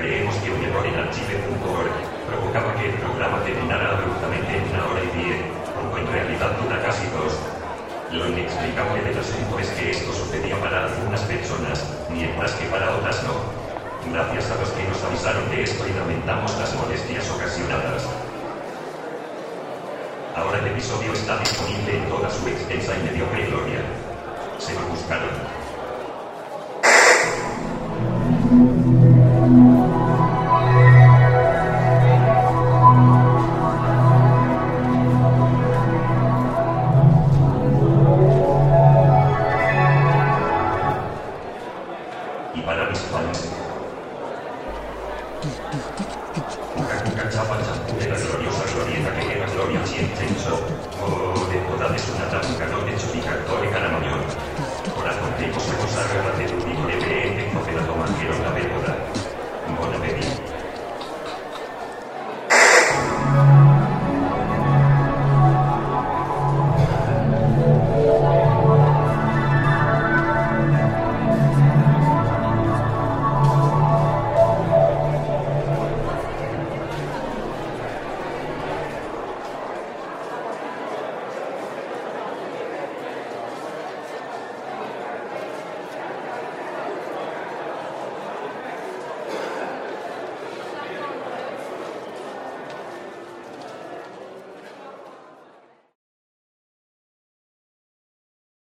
error en archive.org provocaba que el programa terminara abruptamente en una hora y diez, cuando en realidad dura casi dos. Lo inexplicable del asunto es que esto sucedía para algunas personas, mientras que para otras no. Gracias a los que nos avisaron de esto y lamentamos las molestias ocasionadas. Ahora el episodio está disponible en toda su extensa y mediocre gloria. Se lo buscaron. La gloriosa glorieta que lleva gloria siempre